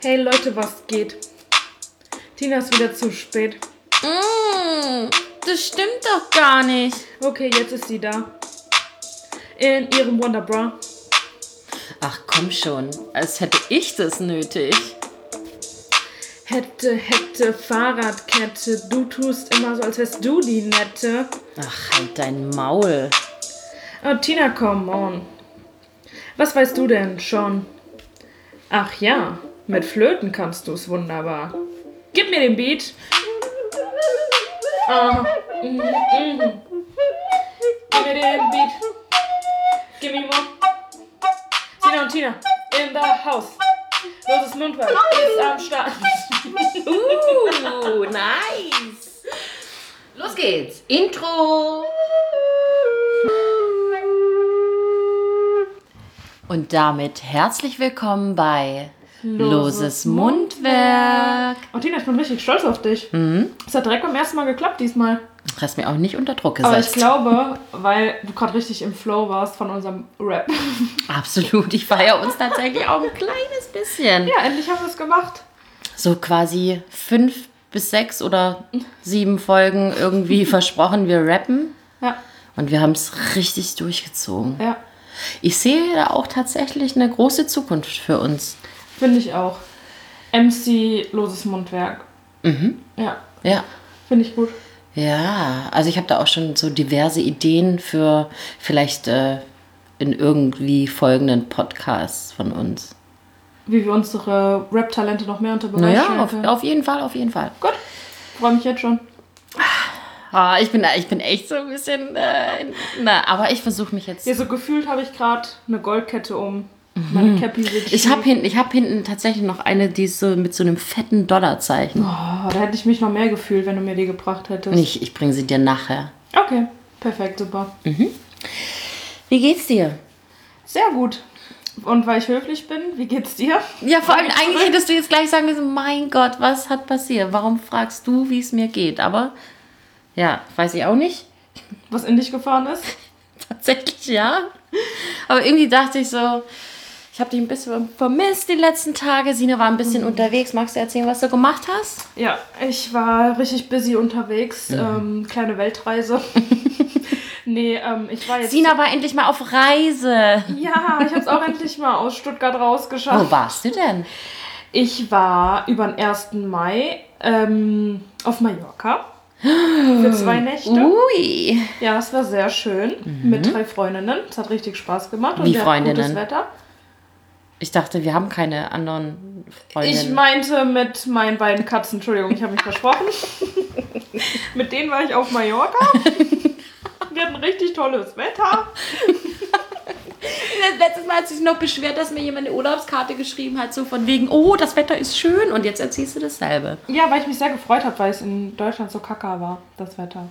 Hey Leute, was geht? Tina ist wieder zu spät. Mm, das stimmt doch gar nicht. Okay, jetzt ist sie da. In ihrem Wonderbra. Ach komm schon, als hätte ich das nötig. Hätte, hätte, Fahrradkette. Du tust immer so, als wärst du die Nette. Ach, halt dein Maul. Oh, Tina, come on. Was weißt du denn schon? Ach ja, mit Flöten kannst du's wunderbar. Gib mir den Beat. Ah, mm, mm. Gib mir den Beat. Give me more. Tina und Tina, in the house. Loses Mundwerk ist am Start. Uh, nice. Los geht's. Intro. Und damit herzlich willkommen bei Loses Mundwerk. Oh, Tina, ich bin richtig stolz auf dich. Es hat direkt beim ersten Mal geklappt diesmal. Du hast mir auch nicht unter Druck Aber ich gesetzt. glaube, weil du gerade richtig im Flow warst von unserem Rap. Absolut. Ich feiere uns tatsächlich auch ein kleines bisschen. Ja, endlich haben wir es gemacht. So quasi fünf bis sechs oder sieben Folgen irgendwie versprochen, wir rappen. Ja, Und wir haben es richtig durchgezogen. ja, Ich sehe da auch tatsächlich eine große Zukunft für uns. Finde ich auch. MC Loses Mundwerk. Ja, Ja. finde ich gut. Ja, also ich habe da auch schon so diverse Ideen für vielleicht äh, in irgendwie folgenden Podcasts von uns. Wie wir unsere Rap-Talente noch mehr unter Beweis Naja, stellen auf, auf jeden Fall, auf jeden Fall. Gut, freue mich jetzt schon. Ah, ich, bin, ich bin echt so ein bisschen. Äh, na, aber ich versuche mich jetzt. Ja, so gefühlt habe ich gerade eine Goldkette um. Wird Ich habe hinten, ich hab hinten tatsächlich noch eine, die ist so mit so einem fetten Dollarzeichen. Oh, da hätte ich mich noch mehr gefühlt, wenn du mir die gebracht hättest. Ich, ich bringe sie dir nachher. Okay, perfekt, super. Wie geht's dir? Sehr gut. Und weil ich höflich bin, wie geht's dir? Ja, vor allem eigentlich hättest du jetzt gleich sagen müssen, mein Gott, was hat passiert? Warum fragst du, wie es mir geht? Aber ja, weiß ich auch nicht. Was in dich gefahren ist? Tatsächlich ja. Aber irgendwie dachte ich so, ich habe dich ein bisschen vermisst die letzten Tage. Sina war ein bisschen unterwegs. Magst du erzählen, was du gemacht hast? Ja, ich war richtig busy unterwegs. Ähm, kleine Weltreise. nee, ähm, ich war jetzt. Sina war endlich mal auf Reise. Ja, ich habe es auch endlich mal aus Stuttgart rausgeschafft. Wo warst du denn? Ich war über den 1. Mai ähm, auf Mallorca. Für zwei Nächte. Ui. Ja, das war sehr schön. Mit drei Freundinnen. Es hat richtig Spaß gemacht. Und Wie wir Freundinnen? gutes Wetter. Ich dachte, wir haben keine anderen Freundinnen. Ich meinte mit meinen beiden Katzen, Entschuldigung, ich habe mich versprochen. mit denen war ich auf Mallorca. Wir hatten richtig tolles Wetter. Letztes Mal hat sich noch beschwert, dass mir jemand eine Urlaubskarte geschrieben hat, so von wegen, oh, das Wetter ist schön und jetzt erzählst du dasselbe. Ja, weil ich mich sehr gefreut habe, weil es in Deutschland so kacke war, das Wetter.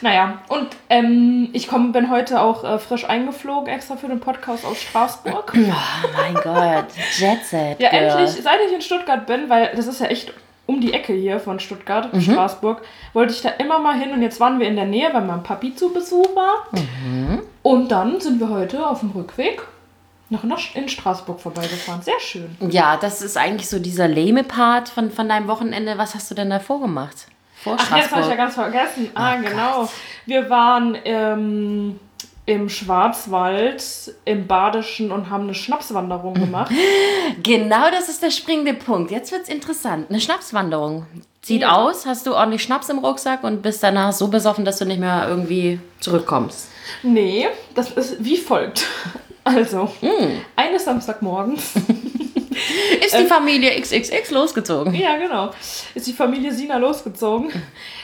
Naja, und ähm, ich komm, bin heute auch äh, frisch eingeflogen, extra für den Podcast aus Straßburg. Oh mein Gott, Jet Set. Ja, endlich, seit ich in Stuttgart bin, weil das ist ja echt um die Ecke hier von Stuttgart, Straßburg, wollte ich da immer mal hin und jetzt waren wir in der Nähe, weil mein Papi zu Besuch war. Und dann sind wir heute auf dem Rückweg noch in Straßburg vorbeigefahren. Sehr schön. Ja, das ist eigentlich so dieser lame Part von, von deinem Wochenende. Was hast du denn davor gemacht? Vor Ach, jetzt habe ich ja ganz vergessen. Ah, Oh genau. Gott. Wir waren ähm, im Schwarzwald, im Badischen und haben eine Schnapswanderung gemacht. Genau das ist der springende Punkt. Jetzt wird's interessant. Eine Schnapswanderung. Sieht Ja. aus, hast du ordentlich Schnaps im Rucksack und bist danach so besoffen, dass du nicht mehr irgendwie zurückkommst. Nee, das ist wie folgt. Also, Hm. eines Samstagmorgens Ist die Familie XXX losgezogen? Ja, genau. Ist die Familie Sina losgezogen.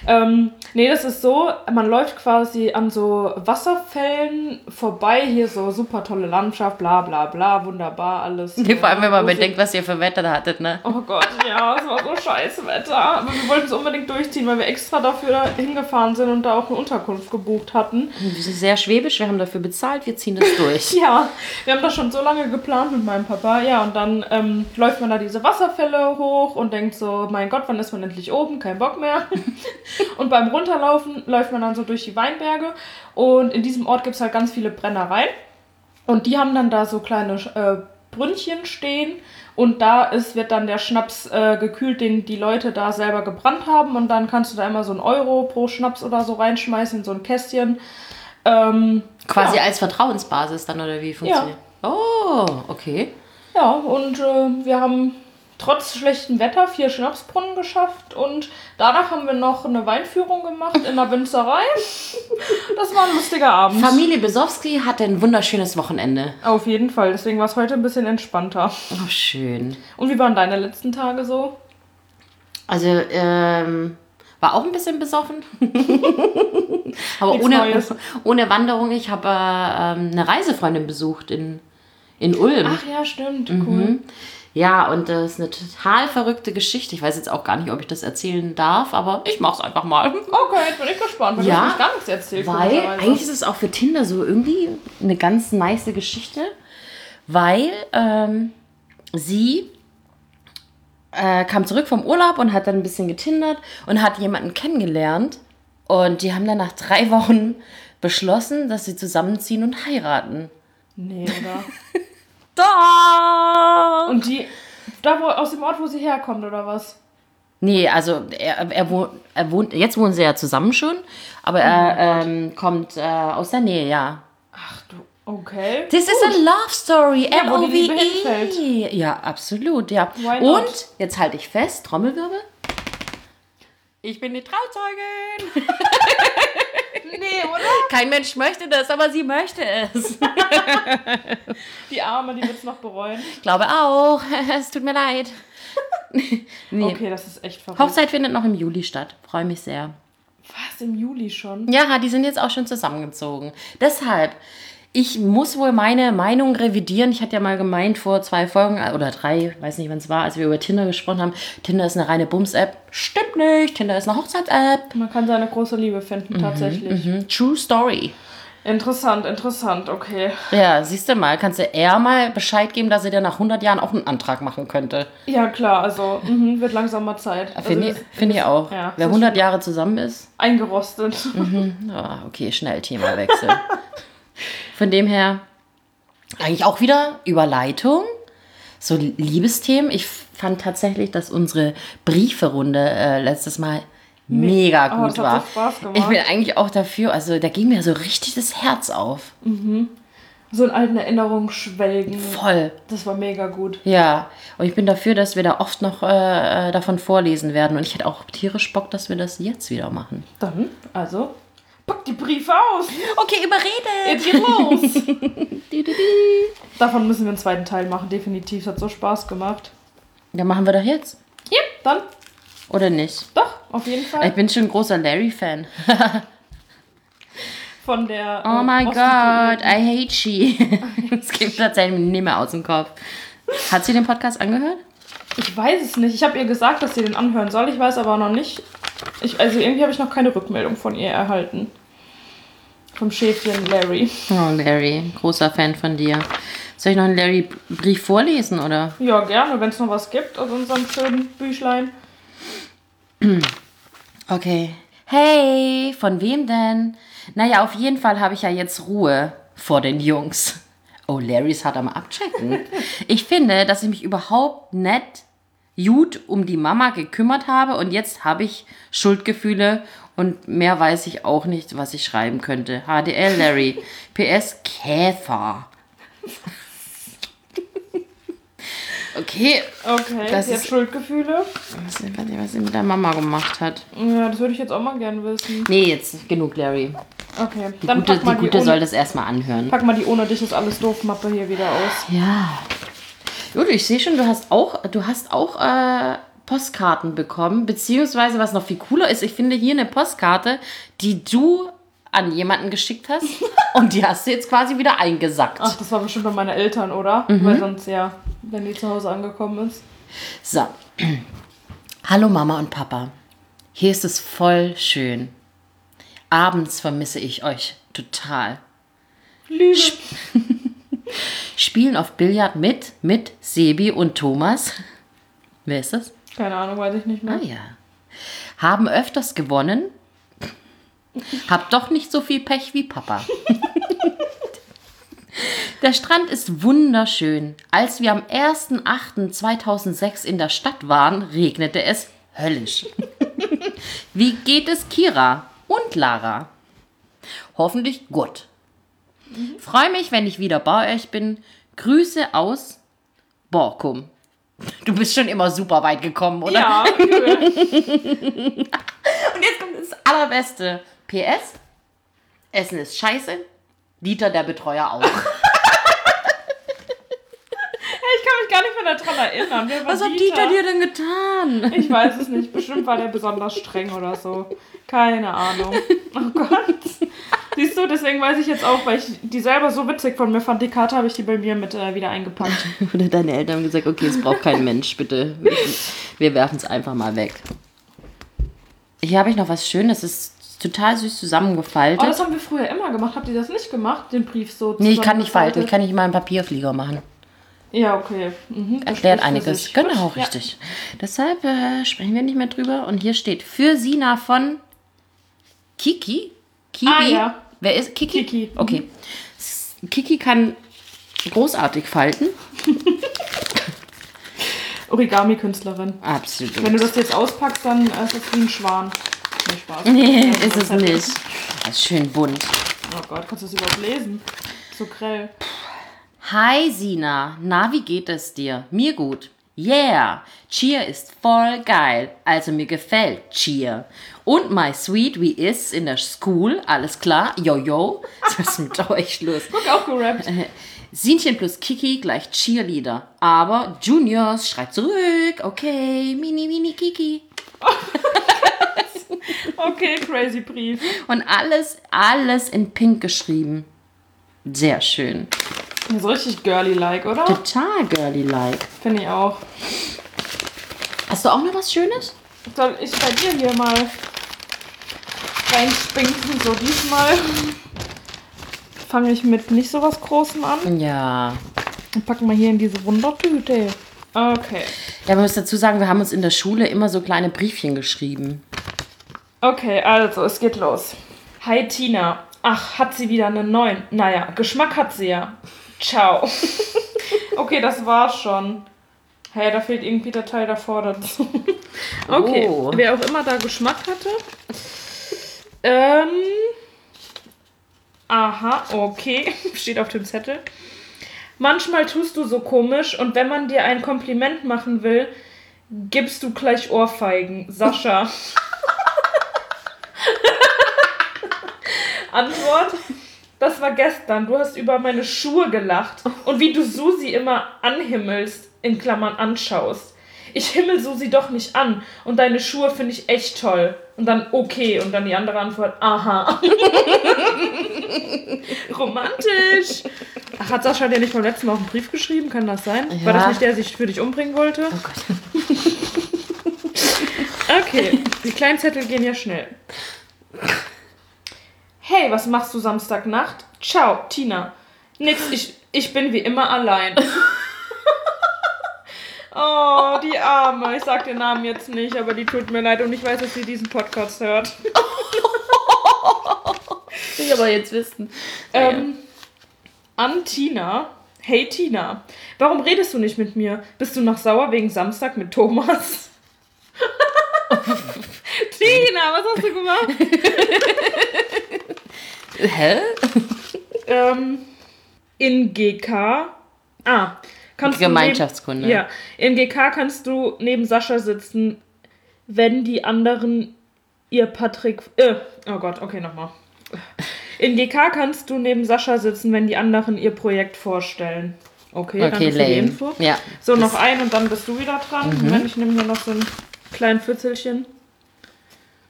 ähm, nee, das ist so, man läuft quasi an so Wasserfällen vorbei, hier so super tolle Landschaft, bla bla bla, wunderbar, alles. Nee, vor allem, wenn man rosig. bedenkt, was ihr für Wetter da hattet, ne? Oh Gott, ja, es war so scheiß Wetter. Aber wir wollten es unbedingt durchziehen, weil wir extra dafür hingefahren sind und da auch eine Unterkunft gebucht hatten. Wir sind sehr schwäbisch, wir haben dafür bezahlt, wir ziehen das durch. Ja, wir haben das schon so lange geplant mit meinem Papa. Ja, und dann ähm, läuft man da diese Wasserfälle hoch und denkt so, mein Gott, wann ist man endlich oben? Kein Bock mehr. und beim Runterlaufen läuft man dann so durch die Weinberge. Und in diesem Ort gibt es halt ganz viele Brennereien. Und die haben dann da so kleine äh, Brünnchen stehen und da ist, wird dann der Schnaps äh, gekühlt, den die Leute da selber gebrannt haben und dann kannst du da immer so einen Euro pro Schnaps oder so reinschmeißen in so ein Kästchen. Ähm, Quasi ja. als Vertrauensbasis dann oder wie funktioniert? Oh, okay. Ja, und äh, wir haben trotz schlechtem Wetter vier Schnapsbrunnen geschafft und danach haben wir noch eine Weinführung gemacht in der Winzerei. Das war ein lustiger Abend. Familie Besowski hatte ein wunderschönes Wochenende. Auf jeden Fall, deswegen war es heute ein bisschen entspannter. Oh, schön. Und wie waren deine letzten Tage so? Also, ähm, war auch ein bisschen besoffen. Aber Nichts ohne, Neues. ohne Wanderung. Ich habe äh, ähm, eine Reisefreundin besucht in, in Ulm. Ach ja, stimmt, Mhm. cool. Ja, und das ist eine total verrückte Geschichte. Ich weiß jetzt auch gar nicht, ob ich das erzählen darf, aber ich mach's einfach mal. Okay, jetzt bin ich gespannt, weil Ja, du gar nichts erzählt. Weil eigentlich ist es auch für Tinder so irgendwie eine ganz nice Geschichte, weil ähm, sie äh, kam zurück vom Urlaub und hat dann ein bisschen getindert und hat jemanden kennengelernt und die haben dann nach drei Wochen beschlossen, dass sie zusammenziehen und heiraten. Nee, oder? Da! Und die, da wo, aus dem Ort, wo sie herkommt, oder was? Nee, also er, er, wohnt, er wohnt, jetzt wohnen sie ja zusammen schon, aber er ähm, kommt äh, aus der Nähe, ja. Ach du, okay. This is a love story. Ja. L-O-V-E. Ja, absolut, ja. Und jetzt halte ich fest, Trommelwirbel. Ich bin die Trauzeugin. Nee, oder? Kein Mensch möchte das, aber sie möchte es. Die Arme, die wird es noch bereuen. Ich glaube auch. Es tut mir leid. nee. Okay, das ist echt verrückt. Hochzeit findet noch im Juli statt. Freue mich sehr. Was, im Juli schon? Ja, die sind jetzt auch schon zusammengezogen. Deshalb, ich muss wohl meine Meinung revidieren. Ich hatte ja mal gemeint vor zwei Folgen oder drei, weiß nicht, wann es war, als wir über Tinder gesprochen haben. Tinder ist eine reine Bums-App. Stimmt nicht. Tinder ist eine Hochzeits-App. Man kann seine große Liebe finden, tatsächlich. Mhm. True Story. Interessant, interessant, okay. Ja, siehst du mal, kannst du eher mal Bescheid geben, dass er dir nach 100 Jahren auch einen Antrag machen könnte. Ja, klar, also mhm, wird langsam mal Zeit. Finde also, ich, find ich auch. ja, Wer das 100 Jahre zusammen ist, Eingerostet. Ah, okay, schnell Themawechsel. Von dem her, eigentlich auch wieder Überleitung. So Liebesthemen. Ich fand tatsächlich, dass unsere Brieferunde äh, letztes Mal mega Oh, gut war. Ich bin eigentlich auch dafür, also da ging mir so richtig das Herz auf. So in alten Erinnerungen schwelgen. Voll. Das war mega gut. Ja, und ich bin dafür, dass wir da oft noch äh, davon vorlesen werden. Und ich hätte auch tierisch Bock, dass wir das jetzt wieder machen. Dann, also, pack die Briefe aus. Okay, überredet. Jetzt geht los. Davon müssen wir einen zweiten Teil machen, definitiv. Es hat so Spaß gemacht. Ja, machen wir doch jetzt. Ja, dann, Oder nicht? doch, auf jeden Fall. Ich bin schon ein großer Larry-Fan. Von der. Oh äh, my Prostituierten. God, I hate she. Das geht tatsächlich nicht mehr aus dem Kopf. Hat sie den Podcast angehört? Ich weiß es nicht. Ich habe ihr gesagt, dass sie den anhören soll. Ich weiß aber noch nicht. Ich, also irgendwie habe ich noch keine Rückmeldung von ihr erhalten. Vom Schäfchen Larry. Oh, Larry, großer Fan von dir. Soll ich noch einen Larry-Brief vorlesen, oder? Ja, gerne, wenn es noch was gibt aus unserem schönen Büchlein. Okay. Hey, von wem denn? Naja, auf jeden Fall habe ich ja jetzt Ruhe vor den Jungs. Oh, Larry ist hart am Abchecken. Ich finde, dass ich mich überhaupt nicht gut um die Mama gekümmert habe und jetzt habe ich Schuldgefühle und mehr weiß ich auch nicht, was ich schreiben könnte. HDL Larry. PS Käfer. Okay, Okay, Das sie hat ist- Schuldgefühle. was, was sie mit der Mama gemacht hat. Ja, das würde ich jetzt auch mal gern wissen. Nee, jetzt genug, Larry. Okay, Die dann Gute, pack mal die die, Gute ohne, soll das erstmal anhören. pack mal die ohne dich ist alles doof Mappe hier wieder aus. Ja. Gut, ich sehe schon, du hast auch, du hast auch äh, Postkarten bekommen, beziehungsweise was noch viel cooler ist, ich finde hier eine Postkarte, die du an jemanden geschickt hast und die hast du jetzt quasi wieder eingesackt. Ach, das war bestimmt bei meinen Eltern, oder? Mhm. Weil sonst ja, wenn die zu Hause angekommen ist. So. Hallo Mama und Papa. Hier ist es voll schön. Abends vermisse ich euch total. Lüge. Spielen auf Billard mit, mit Sebi und Thomas. Wer ist das? Keine Ahnung, weiß ich nicht mehr. Ah ja. Haben öfters gewonnen. Hab doch nicht so viel Pech wie Papa. Der Strand ist wunderschön. Als wir am 1.8.2006 in der Stadt waren, regnete es höllisch. Wie geht es Kira und Lara? Hoffentlich gut. Freue mich, wenn ich wieder bei euch bin. Grüße aus Borkum. Du bist schon immer super weit gekommen, oder? Ja, cool. Und jetzt kommt das Allerbeste. PS. Essen ist scheiße. Dieter, der Betreuer, auch. ich kann mich gar nicht mehr daran erinnern. Was hat Dieter dir denn getan? Ich weiß es nicht. Bestimmt war der besonders streng oder so. Keine Ahnung. Oh Gott. Siehst du, deswegen weiß ich jetzt auch, weil ich die selber so witzig von mir fand, die Karte habe ich die bei mir mit äh, wieder eingepackt. Oder deine Eltern haben gesagt, okay, es braucht kein Mensch, bitte. Wir werfen es einfach mal weg. Hier habe ich noch was Schönes. Es ist total süß zusammengefaltet. Oh, das haben wir früher immer gemacht. Habt ihr das nicht gemacht, den Brief so nee, ich kann nicht falten. Ich kann nicht mal einen Papierflieger machen. Ja, okay. Mhm, das Erklärt einiges. Genau, Gut, ja. richtig. Deshalb äh, sprechen wir nicht mehr drüber. Und hier steht für Sina von Kiki. Kibi. Ah, ja. Wer ist Kiki? Kiki, mhm. Okay. S- Kiki kann großartig falten. Origami-Künstlerin. Absolut. Wenn du das jetzt auspackst, dann ist es wie ein Schwan. Nee, Spaß. Nee, Ja, ist das es nicht. Das ist schön bunt. Oh Gott, kannst du das überhaupt lesen? So grell. Hi Sina, na wie geht es dir? Mir gut. Yeah, Cheer ist voll geil. Also mir gefällt Cheer. Und my sweet, wie ist's in der School? Alles klar? Jojo? Was ist mit euch los? Guck, auch gerappt. Sinchen plus Kiki gleich Cheerleader. Aber Juniors schreit zurück. Okay, mini, mini Kiki. Okay, crazy Brief. Und alles, alles in pink geschrieben. Sehr schön. So richtig girly-like, oder? Total girly-like. Finde ich auch. Hast du auch noch was Schönes? Soll ich bei dir hier mal reinspinken? So, diesmal fange ich mit nicht so was Großem an Ja. und packen wir hier in diese Wundertüte. Okay. Ja, man muss dazu sagen, wir haben uns in der Schule immer so kleine Briefchen geschrieben. Okay, also, es geht los. Hi Tina. Ach, hat sie wieder einen neuen? Naja, Geschmack hat sie ja. Ciao. okay, das war's schon. Hey, da fehlt irgendwie der Teil davor dazu. okay, Oh. wer auch immer da Geschmack hatte. Ähm. Aha, okay. Steht auf dem Zettel. Manchmal tust du so komisch und wenn man dir ein Kompliment machen will, gibst du gleich Ohrfeigen. Sascha. Antwort. Das war gestern. Du hast über meine Schuhe gelacht. Und wie du Susi immer anhimmelst, in Klammern anschaust. Ich himmel Susi doch nicht an. Und deine Schuhe finde ich echt toll. Und dann okay. Und dann die andere Antwort, aha. Romantisch. Ach, hat Sascha dir nicht beim letzten Mal auch einen Brief geschrieben? Kann das sein? War das Ja. nicht der, der sich für dich umbringen wollte? Oh Gott. Okay, die kleinen Zettel gehen ja schnell. Hey, was machst du Samstagnacht? Ciao, Tina. Nix, ich, ich bin wie immer allein. Oh, die Arme. Ich sag den Namen jetzt nicht, aber die tut mir leid und ich weiß, dass sie diesen Podcast hört. Ich aber jetzt wissen. Ähm, an Tina. Hey Tina, warum redest du nicht mit mir? Bist du noch sauer wegen Samstag mit Thomas? Tina, was hast du gemacht? Hä? ähm, in GK. Ah, kannst Gemeinschaftskunde. du. Neben, ja, in GK kannst du neben Sascha sitzen, wenn die anderen ihr Patrick. Äh, oh Gott, okay, nochmal. In GK kannst du neben Sascha sitzen, wenn die anderen ihr Projekt vorstellen. Okay, Okay, die lame. Info. Ja. So, noch ein und dann bist du wieder dran. Moment, ich nehme hier noch so ein kleines Fitzelchen.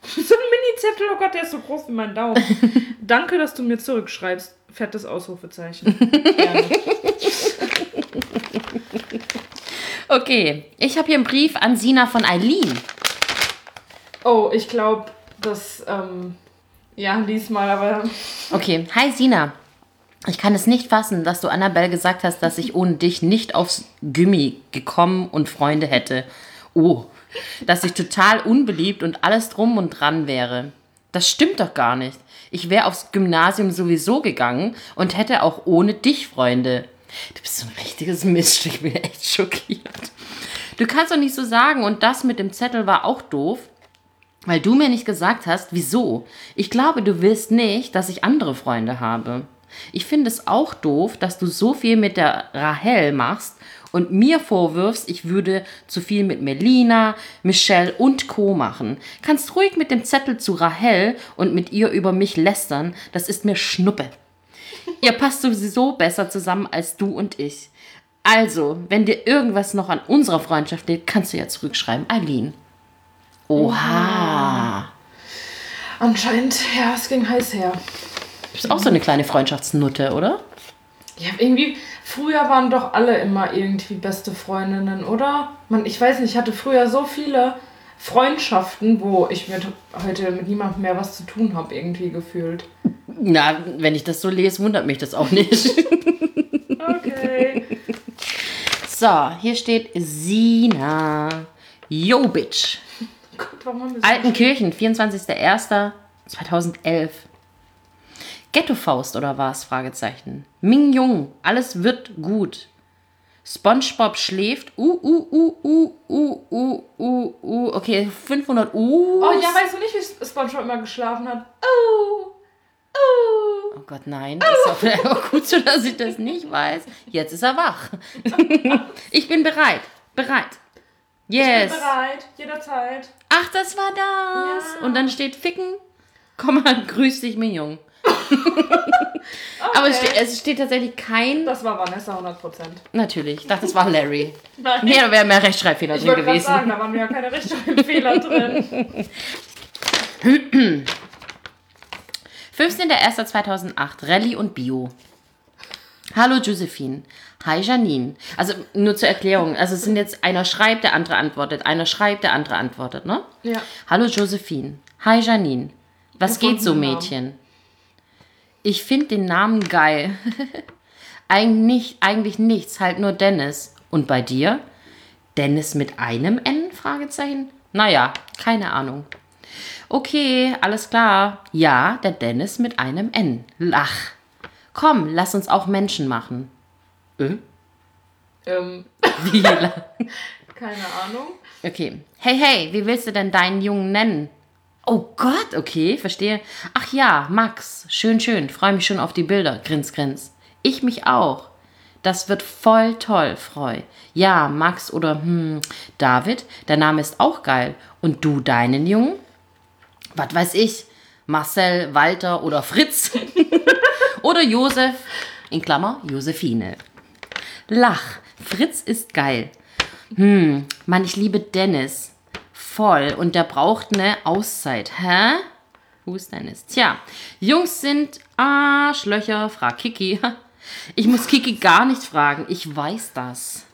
So ein Mini-Zettel, oh Gott, der ist so groß wie mein Daumen. Danke, dass du mir zurückschreibst. Fettes Ausrufezeichen. Gerne. Okay, ich habe hier einen Brief an Sina von Eileen. Oh, ich glaube, das, ähm, ja, lies mal, aber Okay, hi Sina. Ich kann es nicht fassen, dass du Annabelle gesagt hast, dass ich ohne dich nicht aufs Gummi gekommen und Freunde hätte. Oh, dass ich total unbeliebt und alles drum und dran wäre. Das stimmt doch gar nicht. Ich wäre aufs Gymnasium sowieso gegangen und hätte auch ohne dich Freunde. Du bist so ein richtiges Mist. Ich bin echt schockiert. Du kannst doch nicht so sagen und das mit dem Zettel war auch doof, weil du mir nicht gesagt hast, wieso. Ich glaube, du willst nicht, dass ich andere Freunde habe. Ich finde es auch doof, dass du so viel mit der Rahel machst und mir vorwirfst, ich würde zu viel mit Melina, Michelle und Co. machen. Kannst ruhig mit dem Zettel zu Rahel und mit ihr über mich lästern, das ist mir Schnuppe. Ihr passt sowieso besser zusammen als du und ich. Also, wenn dir irgendwas noch an unserer Freundschaft liegt, kannst du ja zurückschreiben. Eileen. Oha. Anscheinend, ja, es ging heiß her. Du bist auch so eine kleine Freundschaftsnutte, oder? Ja, irgendwie, früher waren doch alle immer irgendwie beste Freundinnen, oder? Man, ich weiß nicht, ich hatte früher so viele Freundschaften, wo ich mit, heute mit niemandem mehr was zu tun habe, irgendwie gefühlt. Na, wenn ich das so lese, wundert mich das auch nicht. Okay. so, hier steht Sina. Yo, Bitch. Gott, Altenkirchen, 24.01.2011. Ghetto-Faust oder was? Fragezeichen. Ming Jung, alles wird gut. SpongeBob schläft. Uh, uh, uh, uh, uh, uh, uh, uh. Okay, 500 Uh. Oh ja, weißt du nicht, wie Spongebob immer geschlafen hat? Oh, oh. Oh Gott, nein. Ist doch vielleicht auch gut so, dass ich das nicht weiß. Jetzt ist er wach. ich bin bereit. Bereit. Yes. Ich bin bereit, jederzeit. Ach, das war das. Ja. Und dann steht Ficken, Komm mal, grüß dich, Mignon. Aber es steht, es steht tatsächlich kein. Das war Vanessa 100%. Natürlich, ich dachte, das war Larry. Nein. Nee, da wäre mehr Rechtschreibfehler ich drin gewesen. sagen, da waren ja keine Rechtschreibfehler drin. 15.01.2008, Rallye und Bio. Hallo Josephine. Hi Janine. Also nur zur Erklärung. Also es sind jetzt einer schreibt, der andere antwortet. Einer schreibt, der andere antwortet, ne? Ja. Hallo Josephine. Hi Janine. Was Gefunden geht so. Mädchen? Ich finde den Namen geil. eigentlich, eigentlich nichts, halt nur Dennis. Und bei dir? Dennis mit einem N? Fragezeichen? Naja, keine Ahnung. Okay, alles klar. Ja, der Dennis mit einem N. Lach. Komm, lass uns auch Menschen machen. Äh? Ähm, Wie keine Ahnung. Okay. Hey, hey, wie willst du denn deinen Jungen nennen? Oh Gott, okay, verstehe. Ach ja, Max. Schön, schön. Freue mich schon auf die Bilder. Grins, grins. Ich mich auch. Das wird voll toll, Freu. Ja, Max oder hm, David, der Name ist auch geil. Und du deinen Jungen? Was weiß ich? Marcel, Walter oder Fritz? oder Josef, in Klammer, Josephine. Lach. Fritz ist geil. Hm, Mann, ich liebe Dennis. Voll. Und der braucht eine Auszeit. Hä? Wo ist Dennis? Tja, Jungs sind Arschlöcher, frag Kiki. Ich muss Kiki gar nicht fragen. Ich weiß das.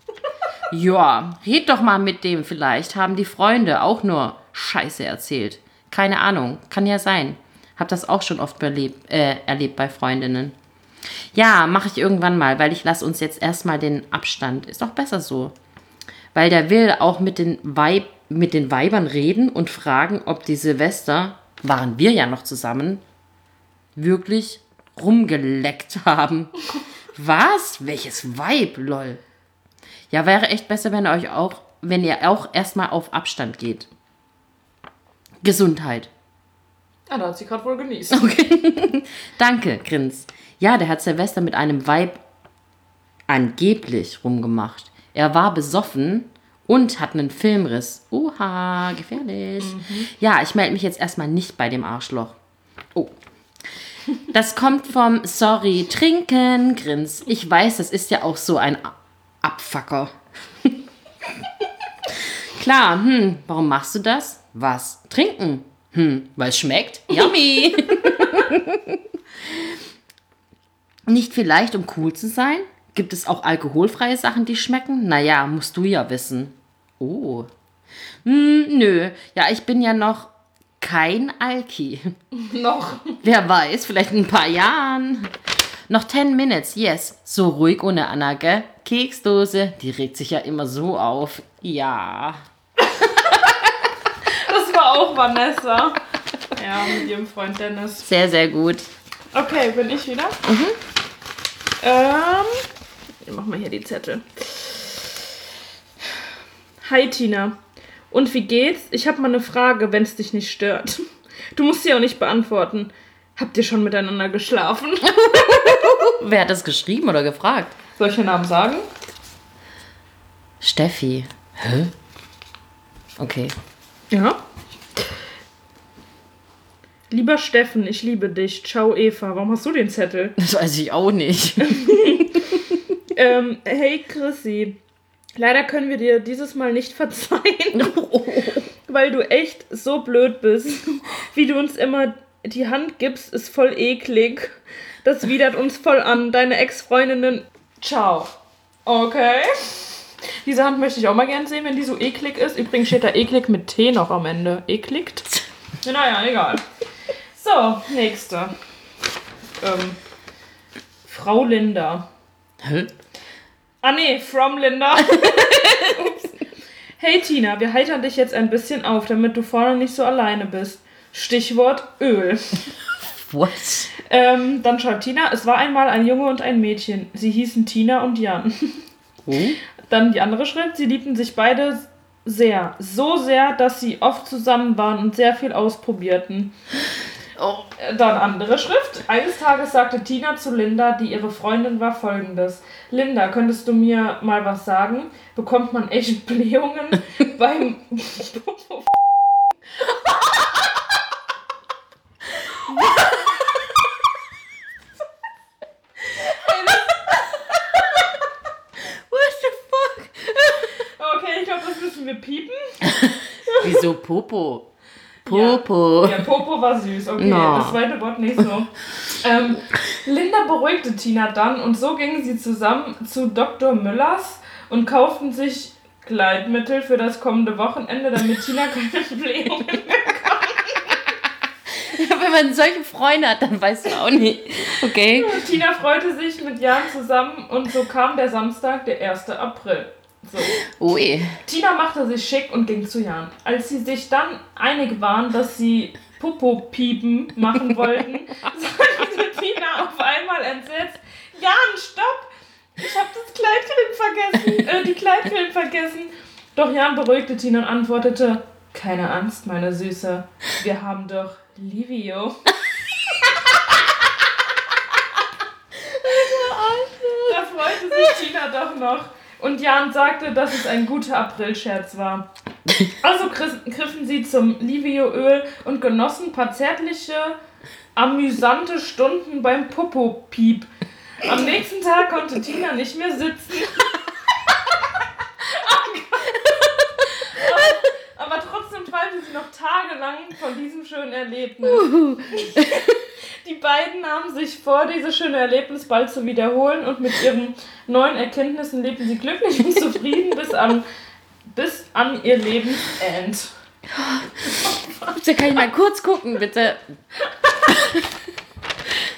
Ja, red doch mal mit dem. Vielleicht haben die Freunde auch nur Scheiße erzählt. Keine Ahnung. Kann ja sein. Hab das auch schon oft erlebt, äh, erlebt bei Freundinnen. Ja, mache ich irgendwann mal, weil ich lasse uns jetzt erstmal den Abstand. Ist doch besser so. Weil der will auch mit den, Weib, mit den Weibern reden und fragen, ob die Silvester, waren wir ja noch zusammen, wirklich rumgeleckt haben. Was? Welches Weib, lol. Ja, wäre echt besser, wenn ihr euch auch, wenn ihr auch erstmal auf Abstand geht. Gesundheit. Ja, da hat sie gerade wohl genießt. Danke, Grins. Ja, der hat Silvester mit einem Weib angeblich rumgemacht. Er war besoffen und hat einen Filmriss. Oha, gefährlich. Ja, ich melde mich jetzt erstmal nicht bei dem Arschloch. Oh. Das kommt vom Sorry, trinken, Grins. Ich weiß, das ist ja auch so ein A- Abfucker. Klar, hm, warum machst du das? Was? Trinken? Hm, weil es schmeckt? Yummy! Nicht vielleicht, um cool zu sein? Gibt es auch alkoholfreie Sachen, die schmecken? Naja, musst du ja wissen. Oh. Hm, nö. Ja, ich bin ja noch kein Alki. Noch. Wer weiß, vielleicht in ein paar Jahren. Noch 10 Minutes, yes. So ruhig ohne Anna, gell? Keksdose, die regt sich ja immer so auf. Ja. Das war auch Vanessa. Ja, mit ihrem Freund Dennis. Sehr, sehr gut. Okay, bin ich wieder? Mhm. Ähm, ich mach mal hier die Zettel. Hi Tina. Und wie geht's? Ich habe mal eine Frage, wenn es dich nicht stört. Du musst sie auch nicht beantworten. Habt ihr schon miteinander geschlafen? Wer hat das geschrieben oder gefragt? Soll ich den Namen sagen? Steffi. Hä? Okay. Ja. Lieber Steffen, ich liebe dich. Ciao, Eva. Warum hast du den Zettel? Das weiß ich auch nicht. ähm, hey, Chrissy. Leider können wir dir dieses Mal nicht verzeihen, weil du echt so blöd bist. Wie du uns immer die Hand gibst, ist voll eklig. Das widert uns voll an. Deine Ex-Freundinnen. Ciao. Okay. Diese Hand möchte ich auch mal gern sehen, wenn die so eklig ist. Übrigens steht da eklig mit T noch am Ende. Ekligt? Naja, egal. So, nächste. Ähm, Frau Linda. Hä? Ah nee, from Linda. hey Tina, wir heitern dich jetzt ein bisschen auf, damit du vorne nicht so alleine bist. Stichwort Öl. What? Ähm, dann schreibt Tina, es war einmal ein Junge und ein Mädchen. Sie hießen Tina und Jan. Oh. Dann die andere Schrift, sie liebten sich beide sehr. So sehr, dass sie oft zusammen waren und sehr viel ausprobierten. Oh. Dann andere Schrift. Eines Tages sagte Tina zu Linda, die ihre Freundin war, folgendes. Linda, könntest du mir mal was sagen? Bekommt man echt Blähungen beim What the fuck? Okay, ich glaube, das müssen wir piepen. Wieso Popo? Popo. Ja, Popo war süß. Okay, No. das zweite Wort nicht so. ähm, Linda beruhigte Tina dann und so gingen sie zusammen zu Dr. Müllers und kauften sich Gleitmittel für das kommende Wochenende, damit Tina keine Blähungen Wenn man solche Freunde hat, dann weißt du auch nicht. Okay. Tina freute sich mit Jan zusammen und so kam der Samstag, der 1. April. So. Ui. Tina machte sich schick und ging zu Jan. Als sie sich dann einig waren, dass sie Popo-Piepen machen wollten, sagte Tina auf einmal entsetzt, Jan, stopp! Ich habe das Kleidcreme vergessen, äh, die Kleidcreme vergessen. Doch Jan beruhigte Tina und antwortete, keine Angst, meine Süße, wir haben doch Livio. Da freute sich Tina doch noch. Und Jan sagte, dass es ein guter Aprilscherz war. Also griffen sie zum Livio-Öl und genossen paar zärtliche, amüsante Stunden beim Popo-Piep. Am nächsten Tag konnte Tina nicht mehr sitzen. aber, aber trotzdem träumte sie noch tagelang von diesem schönen Erlebnis. Die beiden nahmen sich vor, dieses schöne Erlebnis bald zu wiederholen und mit ihren neuen Erkenntnissen lebten sie glücklich und zufrieden bis an, bis an ihr Lebensend. Da kann ich mal kurz gucken, bitte.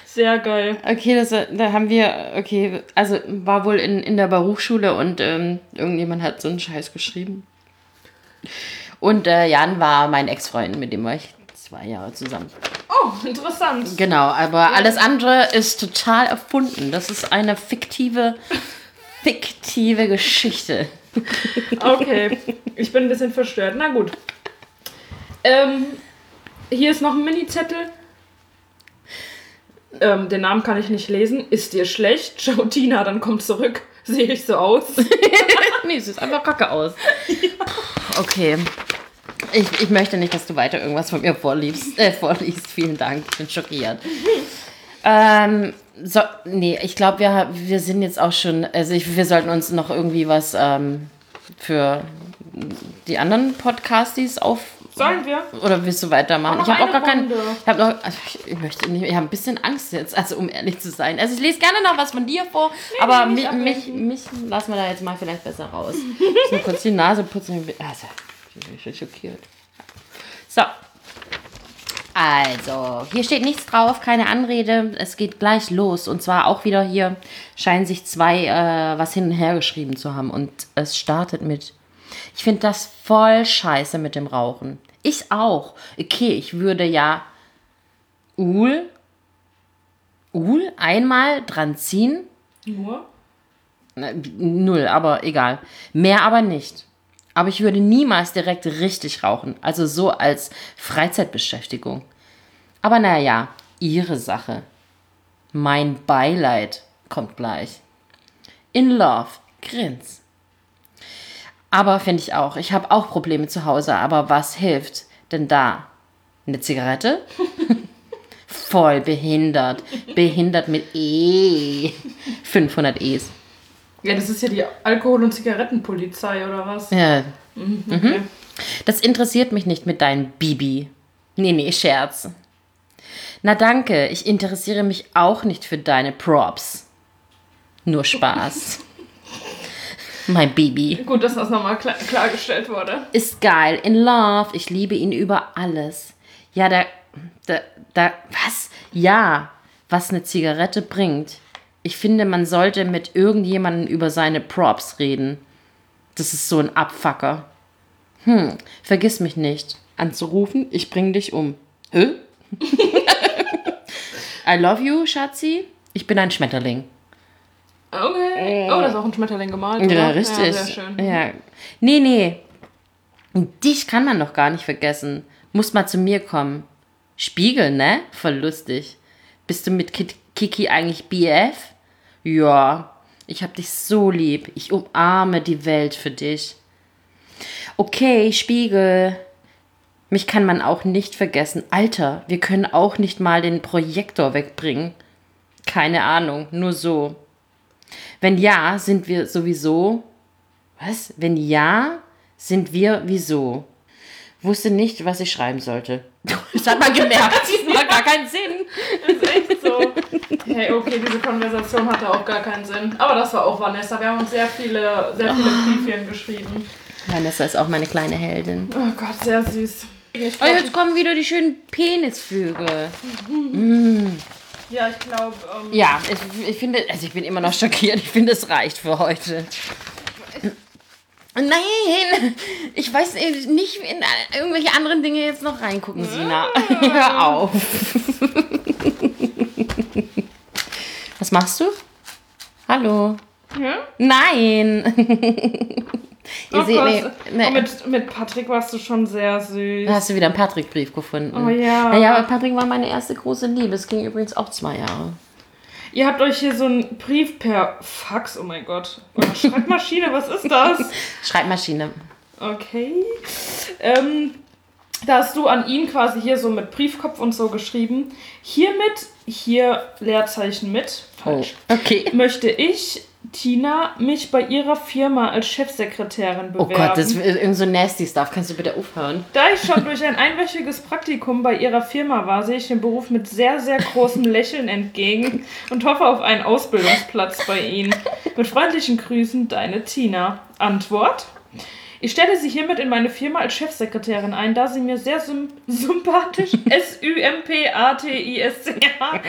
Sehr geil. Okay, das, da haben wir, okay, also war wohl in, in der Berufsschule und ähm, irgendjemand hat so einen Scheiß geschrieben. Und äh, Jan war mein Ex-Freund, mit dem war ich zwei Jahre zusammen. Oh, interessant. Genau, aber alles andere ist total erfunden. Das ist eine fiktive, fiktive Geschichte. Okay, ich bin ein bisschen verstört. Na gut. Ähm, hier ist noch ein Mini-Zettel. Ähm, den Namen kann ich nicht lesen. Ist dir schlecht? Ciao, Tina, dann komm zurück. Sehe ich so aus? nee, sieht einfach kacke aus. Okay. Ich, ich möchte nicht, dass du weiter irgendwas von mir vorliest. Äh, vorliest. Vielen Dank. Ich bin schockiert. ähm, so, nee, ich glaube, wir, wir sind jetzt auch schon. Also, ich, wir sollten uns noch irgendwie was ähm, für die anderen Podcasties auf. Sollen wir? Oder willst du weitermachen? Ich habe auch gar keinen. Ich habe noch. Also ich, ich möchte nicht. Ich habe ein bisschen Angst jetzt, also um ehrlich zu sein. Also ich lese gerne noch was von dir vor, aber nee, mich, nicht mich, ablenken. mich lassen wir da jetzt mal vielleicht besser raus. Ich muss nur kurz die Nase putzen. Also, bin schon schockiert. So. Also, hier steht nichts drauf, keine Anrede. Es geht gleich los. Und zwar auch wieder hier scheinen sich zwei äh, was hin und her geschrieben zu haben. Und es startet mit. Ich finde das voll scheiße mit dem Rauchen. Ich auch. Okay, ich würde ja Uhl, Uhl einmal dran ziehen. Nur? Null, aber egal. Mehr aber nicht. Aber ich würde niemals direkt richtig rauchen. Also so als Freizeitbeschäftigung. Aber naja, ihre Sache. Mein Beileid kommt gleich. In Love, Grins. Aber finde ich auch. Ich habe auch Probleme zu Hause, aber was hilft denn da? Eine Zigarette? Voll behindert. Behindert mit E. 500 E's. Ja, das ist ja die Alkohol- und Zigarettenpolizei, oder was? Ja, Okay. Das interessiert mich nicht mit deinem Bibi. Nee, nee, Scherz. Na danke, ich interessiere mich auch nicht für deine Props. Nur Spaß. mein Bibi. Gut, dass das nochmal klar, klargestellt wurde. Ist geil, in love, ich liebe ihn über alles. Ja, da, da, da, was? Ja, was eine Zigarette bringt. Ich finde, man sollte mit irgendjemandem über seine Props reden. Das ist so ein Abfucker. Hm, vergiss mich nicht. Anzurufen, ich bring dich um. Hä? I love you, Schatzi. Ich bin ein Schmetterling. Okay. Oh, da ist auch ein Schmetterling gemalt. Ja, oder? richtig. Ja, sehr schön. Ja. Nee, nee. Und dich kann man doch gar nicht vergessen. Muss mal zu mir kommen. Spiegel, ne? Voll lustig. Bist du mit Kit Kiki eigentlich BF? Ja. Ich hab dich so lieb. Ich umarme die Welt für dich. Okay, Spiegel. Mich kann man auch nicht vergessen. Alter, wir können auch nicht mal den Projektor wegbringen. Keine Ahnung, nur so. Wenn ja, sind wir sowieso. Was? Wenn ja, sind wir wieso? Wusste nicht, was ich schreiben sollte. Das hat man gemerkt. Das macht gar keinen Sinn. Ist echt so. Hey, okay, diese Konversation hatte auch gar keinen Sinn. Aber das war auch Vanessa. Wir haben uns sehr viele, sehr viele Briefchen geschrieben. Vanessa ist auch meine kleine Heldin. Oh Gott, sehr süß. Ich Oh, jetzt kommen wieder die schönen Penisflügel. ja, ich glaube. Ähm, Ja, ich, ich finde, also ich bin immer noch schockiert. Ich finde, es reicht für heute. Nein, ich weiß nicht in irgendwelche anderen Dinge jetzt noch reingucken, Sina. Hör auf. Was machst du? Hallo. Ja? Nein. Ihr Oh seht, nee, nee. Oh, mit, mit Patrick warst du schon sehr süß. Da hast du wieder einen Patrick-Brief gefunden. Oh ja. Naja, aber Patrick war meine erste große Liebe. Es ging übrigens auch zwei Jahre. Ihr habt euch hier so einen Brief per Fax, oh mein Gott. Oder Schreibmaschine, was ist das? Schreibmaschine. Okay. Ähm, da hast du an ihn quasi hier so mit Briefkopf und so geschrieben. Hiermit, hier Leerzeichen mit, Oh, falsch, okay. möchte ich, Tina, mich bei ihrer Firma als Chefsekretärin Oh bewerben. Gott, das ist irgend so nasty Stuff. Kannst du bitte aufhören? Da ich schon durch ein einwöchiges Praktikum bei ihrer Firma war, sehe ich den Beruf mit sehr, sehr großem Lächeln entgegen und hoffe auf einen Ausbildungsplatz bei Ihnen. Mit freundlichen Grüßen, deine Tina. Antwort? Ich stelle Sie hiermit in meine Firma als Chefsekretärin ein, da Sie mir sehr sym sympathisch S-U-M-P-A-T-I-S-C-H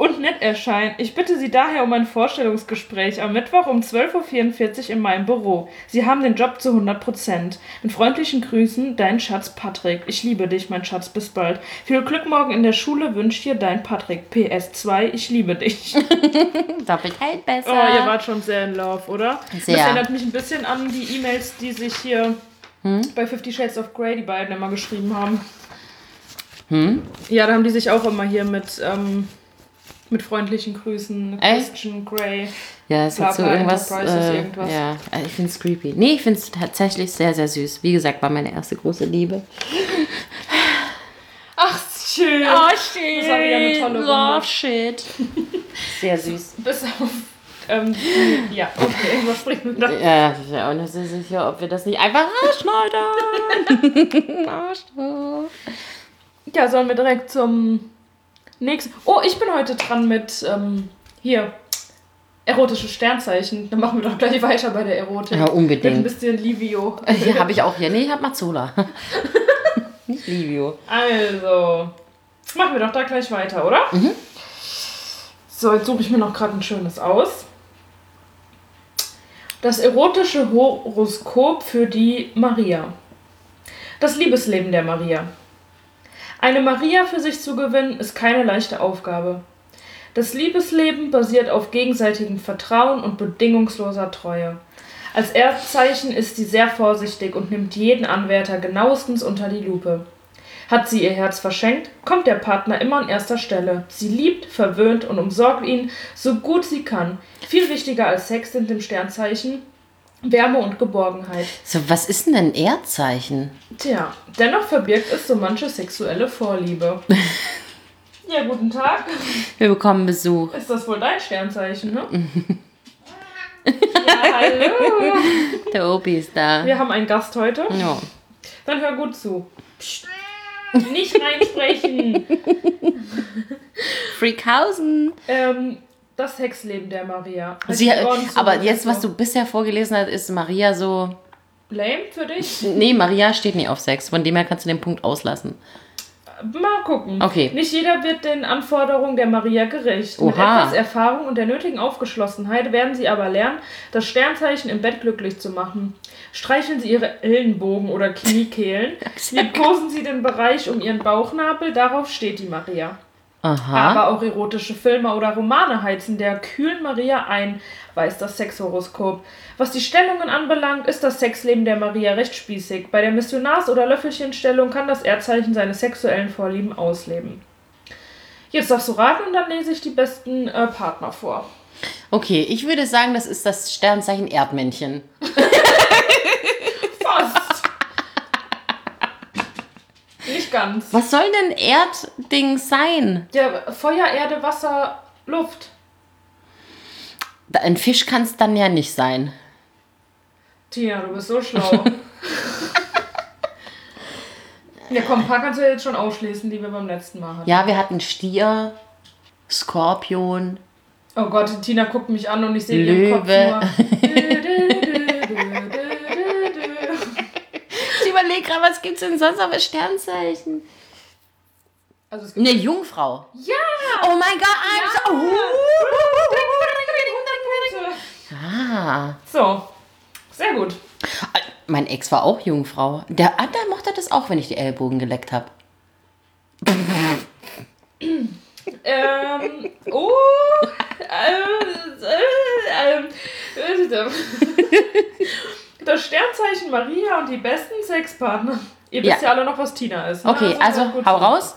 und nett erscheinen. Ich bitte Sie daher um ein Vorstellungsgespräch am Mittwoch um 12.44 Uhr in meinem Büro. Sie haben den Job zu 100%. Mit freundlichen Grüßen, dein Schatz Patrick. Ich liebe dich, mein Schatz. Bis bald. Viel Glück morgen in der Schule wünscht dir dein Patrick. PS2, ich liebe dich. Doppelt hält besser. Oh, ihr wart schon sehr in Love, oder? Sehr. Das erinnert mich ein bisschen an die E-Mails, die sich hier bei Fifty Shades of Grey die beiden immer geschrieben haben. Ja, da haben die sich auch immer hier mit, ähm, mit freundlichen Grüßen. Echt? Christian Grey. ja, es hat so irgendwas. Äh, irgendwas. Ja, äh, ich finde es creepy. Nee, ich finde es tatsächlich sehr, sehr süß. Wie gesagt, war meine erste große Liebe. Ach, schön. shit. Das war wieder eine tolle Runde. Love shit. Sehr süß. Bis auf. Ähm, ja, okay, was sprechen wir da? Ja, ich bin auch nicht so sicher, ob wir das nicht einfach rausschneiden. Ja, sollen wir direkt zum nächsten. Oh, ich bin heute dran mit ähm, hier erotische Sternzeichen. Dann machen wir doch gleich weiter bei der Erotik. Ja, Mit ein unbedingt. bisschen Livio. Hier habe ich auch hier. Nee, ich habe Mazzola. nicht Livio. Also, machen wir doch da gleich weiter, oder? Mhm. So, jetzt suche ich mir noch gerade ein schönes aus. Das erotische Horoskop für die Maria. Das Liebesleben der Maria. Eine Maria für sich zu gewinnen, ist keine leichte Aufgabe. Das Liebesleben basiert auf gegenseitigem Vertrauen und bedingungsloser Treue. Als Erdzeichen ist sie sehr vorsichtig und nimmt jeden Anwärter genauestens unter die Lupe. Hat sie ihr Herz verschenkt, kommt der Partner immer an erster Stelle. Sie liebt, verwöhnt und umsorgt ihn so gut sie kann. Viel wichtiger als Sex sind dem Sternzeichen Wärme und Geborgenheit. So, was ist denn ein Erdzeichen? Tja, dennoch verbirgt es so manche sexuelle Vorliebe. ja, guten Tag. Wir bekommen Besuch. Ist das wohl dein Sternzeichen, ne? ja, hallo. Der Opi ist da. Wir haben einen Gast heute. Ja. Dann hör gut zu. Psst. Nicht reinsprechen. Freakhausen. ähm, das Sexleben der Maria. Sie, aber jetzt, was du bisher vorgelesen hast, ist Maria so. Lame für dich? Nee, Maria steht nie auf Sex. Von dem her kannst du den Punkt auslassen. Mal gucken. Okay. Nicht jeder wird den Anforderungen der Maria gerecht. Mit Oha. etwas Erfahrung und der nötigen Aufgeschlossenheit werden sie aber lernen, das Sternzeichen im Bett glücklich zu machen. Streicheln sie ihre Ellenbogen oder Kniekehlen. Liebkosen sie den Bereich um ihren Bauchnabel, darauf steht die Maria. Aha. Aber auch erotische Filme oder Romane heizen der kühlen Maria ein, weiß das Sexhoroskop. Was die Stellungen anbelangt, ist das Sexleben der Maria recht spießig. Bei der Missionars- oder Löffelchenstellung kann das Erdzeichen seine sexuellen Vorlieben ausleben. Jetzt darfst du raten und dann lese ich die besten äh, Partner vor. Okay, ich würde sagen, das ist das Sternzeichen Erdmännchen. Nicht ganz. Was soll denn Erdding sein? Ja, Feuer, Erde, Wasser, Luft. Ein Fisch kann es dann ja nicht sein. Tina, du bist so schlau. ja, komm, ein paar kannst du jetzt schon ausschließen, die wir beim letzten Mal hatten. Ja, wir hatten Stier, Skorpion. Oh Gott, Tina guckt mich an und ich sehe ihren Kopf Löwe. nur. überlege gerade, was gibt es denn sonst noch für Sternzeichen? Also es gibt Eine Jungfrau. ja! Oh mein Gott, I'm so. Punkte. Ah. So, sehr gut. Mein Ex war auch Jungfrau. Der, ah, der mochte das auch, wenn ich die Ellbogen geleckt habe. Ähm, oh, ähm, äh, ähm, äh, das Sternzeichen Maria und die besten Sexpartner. Ihr wisst Ja. ja, alle noch, was Tina ist. ne? Okay, also gut hau raus.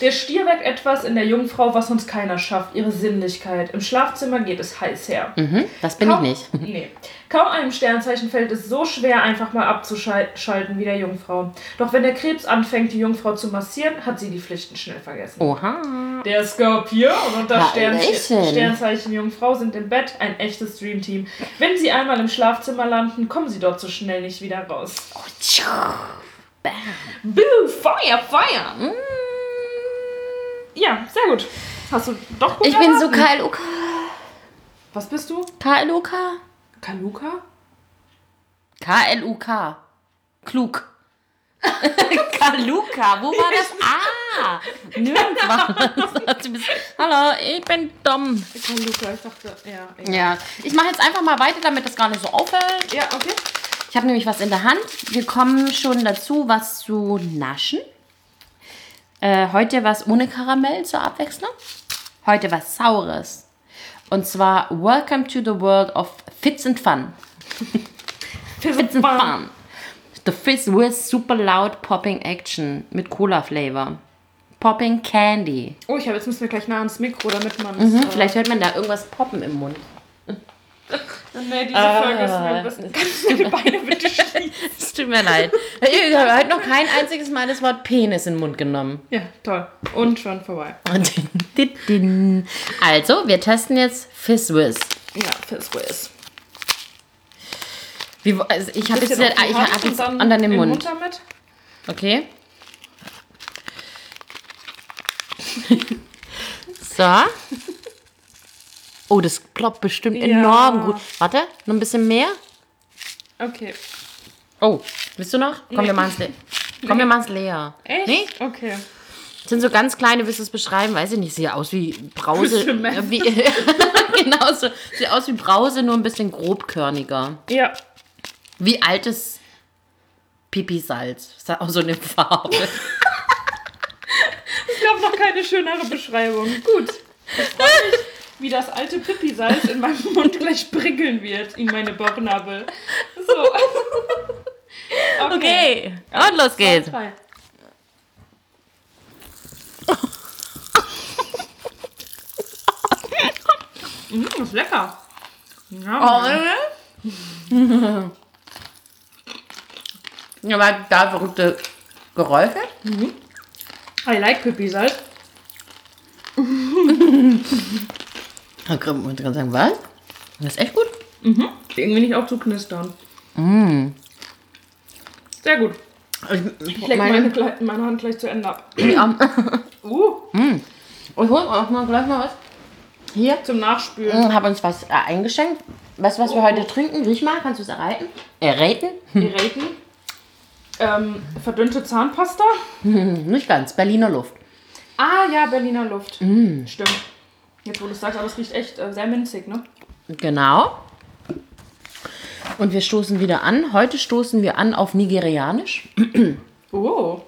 Der Stier weckt etwas in der Jungfrau, was uns keiner schafft. Ihre Sinnlichkeit. Im Schlafzimmer geht es heiß her. Mhm, das bin ich Kaum- nicht. Nee. Kaum einem Sternzeichen fällt es so schwer, einfach mal abzuschalten wie der Jungfrau. Doch wenn der Krebs anfängt, die Jungfrau zu massieren, hat sie die Pflichten schnell vergessen. Oha. Der Skorpion und das Stern Hallöchen. Sternzeichen Jungfrau sind im Bett ein echtes Dreamteam. Wenn sie einmal im Schlafzimmer landen, kommen sie dort so schnell nicht wieder raus. Boo, Feuer, Feuer! Mm. Ja, sehr gut. Hast du doch gut Ich bin so. KLUK. Was bist du? KLUK? Kaluka? KLUK. Klug. Kaluka, wo war das? Ah, nirgends war das. Du bist- Hallo, ich bin dumm. Kaluka, ich dachte, ja. egal. Ja, ich mache jetzt einfach mal weiter, damit das gar nicht so auffällt. Ja, okay. Ich habe nämlich was in der Hand. Wir kommen schon dazu, was zu naschen. Äh, heute was ohne Karamell zur Abwechslung. Heute was Saures. Und zwar Welcome to the World of Fits and Fun. Fits and Fun. The Fizz with super loud popping action mit Cola Flavor. Popping Candy. Oh, ich habe jetzt müssen wir gleich nah ans Mikro, damit man Mhm, es. vielleicht hört man da irgendwas poppen im Mund. Nee, diese Folge ist mir ein bisschen. Kannst du deine Beine bitte schließen? Es tut mir leid. Ich habe heute noch kein einziges Mal das Wort Penis in den Mund genommen. Ja, toll. Und schon vorbei. Also, wir testen jetzt Fizzwiz. Ja, Fizz Whiz. Wie, also ich habe jetzt, ich hab und jetzt dann an deinem im Mund. damit. Okay. So. Oh, das ploppt bestimmt Ja. enorm gut. Warte, noch ein bisschen mehr. Okay. Oh, willst du noch? Komm, Nee. wir machen's le Komm, wir machen's leer. Echt? Nee? Okay. Das sind so ganz kleine, willst du es beschreiben? Weiß ich nicht, sieht aus wie Brause. Wie, genau so. Sieht aus wie Brause, nur ein bisschen grobkörniger. Ja. Wie altes Pipi-Salz. Hat auch so eine Farbe. Ich glaube noch keine schönere Beschreibung. Gut. Ich freue mich, wie das alte Pipi-Salz in meinem Mund gleich prickeln wird in meine Bauchnabel. So. Okay, und los geht's. Zwei, drei. Mm, ist lecker. Ja, Oh, Ja, aber da verrückte Geräusche. I like Pipi-Salz. Da kann man kann sagen, was? Das ist echt gut. Irgendwie nicht auch zu knistern. Sehr gut. Ich lecke meine, Kle- meine Hand gleich zu Ende ab. Ja. Uh, Ich hol auch mal gleich mal was. Hier. zum Nachspülen. Haben uns was äh, eingeschenkt. Weißt du, was wir heute trinken? Riech mal, kannst du es erraten? Erraten? Die Raten. Ähm, verdünnte Zahnpasta. Hm, nicht ganz. Berliner Luft. Ah ja, Berliner Luft. Stimmt. Jetzt wo du es sagst, aber es riecht echt äh, sehr minzig, ne? Genau. Und wir stoßen wieder an. Heute stoßen wir an auf Nigerianisch. Oh.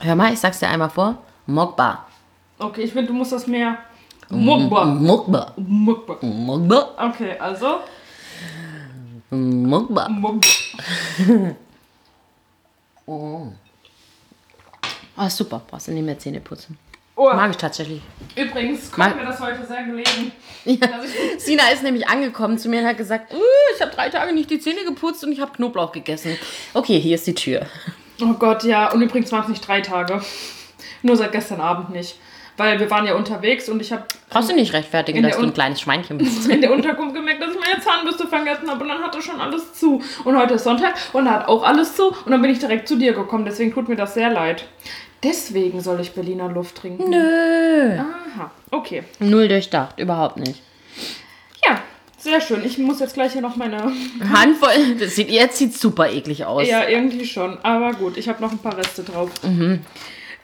Hör mal, ich sag's dir einmal vor. Mokba. Okay, ich finde, du musst das mehr. Mukba. Mokba. Mukba. Mokba. Okay, also. Mokba. Mukba. Oh, super. Brauchst du nicht mehr Zähne putzen. Oh, Mag ich tatsächlich. übrigens kommt Mag- mir das heute sehr gelegen. Ja. Sina ist nämlich angekommen zu mir und hat gesagt, "Uh, ich habe drei Tage nicht die Zähne geputzt und ich habe Knoblauch gegessen. Okay, hier ist die Tür. Oh Gott, ja. Und übrigens waren es nicht drei Tage. Nur seit gestern Abend nicht. Weil wir waren ja unterwegs und ich habe Brauchst du nicht rechtfertigen, dass du ein kleines Schweinchen bist. in der Unterkunft gemerkt, dass ich meine Zahnbürste vergessen habe und dann hatte schon alles zu. Und heute ist Sonntag und da hat auch alles zu und dann bin ich direkt zu dir gekommen. Deswegen tut mir das sehr leid. Deswegen soll ich Berliner Luft trinken. Nö. Aha, okay. Null durchdacht, überhaupt nicht. Ja, sehr schön. Ich muss jetzt gleich hier noch meine. Handvoll, das sieht, jetzt sieht super eklig aus. Ja, irgendwie schon. Aber gut, ich habe noch ein paar Reste drauf.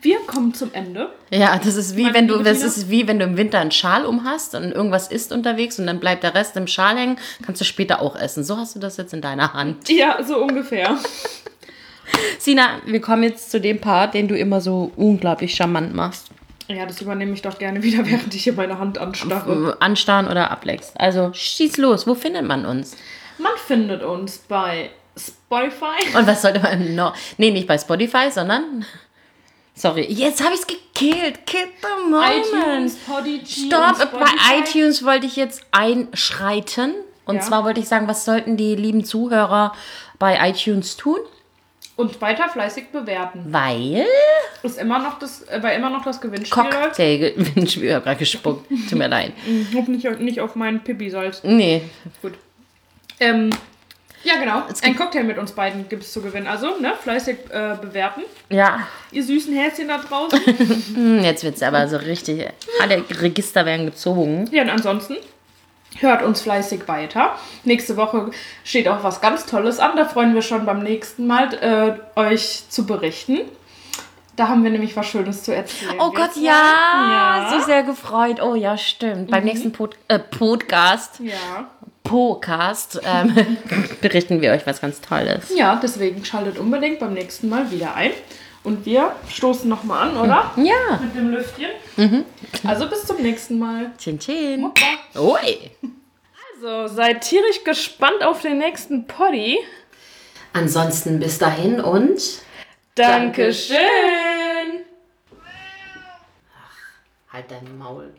Wir kommen zum Ende. Ja, das ist wie Meine wenn du, das ist wie wenn du im Winter einen Schal um hast und irgendwas isst unterwegs und dann bleibt der Rest im Schal hängen, kannst du später auch essen. So hast du das jetzt in deiner Hand. Ja, so ungefähr. Sina, wir kommen jetzt zu dem Part, den du immer so unglaublich charmant machst. Ja, das übernehme ich doch gerne wieder, während ich hier meine Hand anstarre. Anstarren oder ableckst. Also schieß los, wo findet man uns? Man findet uns bei Spotify. Und was sollte man noch? Nee, nicht bei Spotify, sondern. Sorry, jetzt habe ich es gekillt. Kill the moment. iTunes, Podigy Stopp, bei iTunes wollte ich jetzt einschreiten. Und Ja. zwar wollte ich sagen, was sollten die lieben Zuhörer bei iTunes tun? Und weiter fleißig bewerten. Weil Ist immer noch das, äh, weil immer noch das Gewinnspiel läuft. Cocktail, ich habe gerade gespuckt, tut mir leid. Ich hoffe nicht, nicht auf meinen Pipi-Salz. Nee, Gut. Ähm, ja, genau. Ein Cocktail mit uns beiden gibt es zu gewinnen. Also, ne, fleißig äh, bewerten. ja, Ihr süßen Häschen da draußen. Hm, jetzt wird es aber so richtig, alle Register werden gezogen. ja, und ansonsten hört uns fleißig weiter. Nächste Woche steht auch was ganz Tolles an. Da freuen wir schon beim nächsten Mal, äh, euch zu berichten. Da haben wir nämlich was Schönes zu erzählen. Oh Gott, zwei. ja, Ja. Mhm. so sehr gefreut. Oh ja, stimmt. Beim nächsten Pod äh, Podcast, Ja. Podcast, ähm, berichten wir euch was ganz Tolles. Ja, deswegen schaltet unbedingt beim nächsten Mal wieder ein. Und wir stoßen nochmal an, oder? Ja, Mit dem Lüftchen. Also bis zum nächsten Mal. chin chin. Muppa. Ui. Also seid tierisch gespannt auf den nächsten Poddy. Ansonsten bis dahin und Dankeschön. halt dein Maul.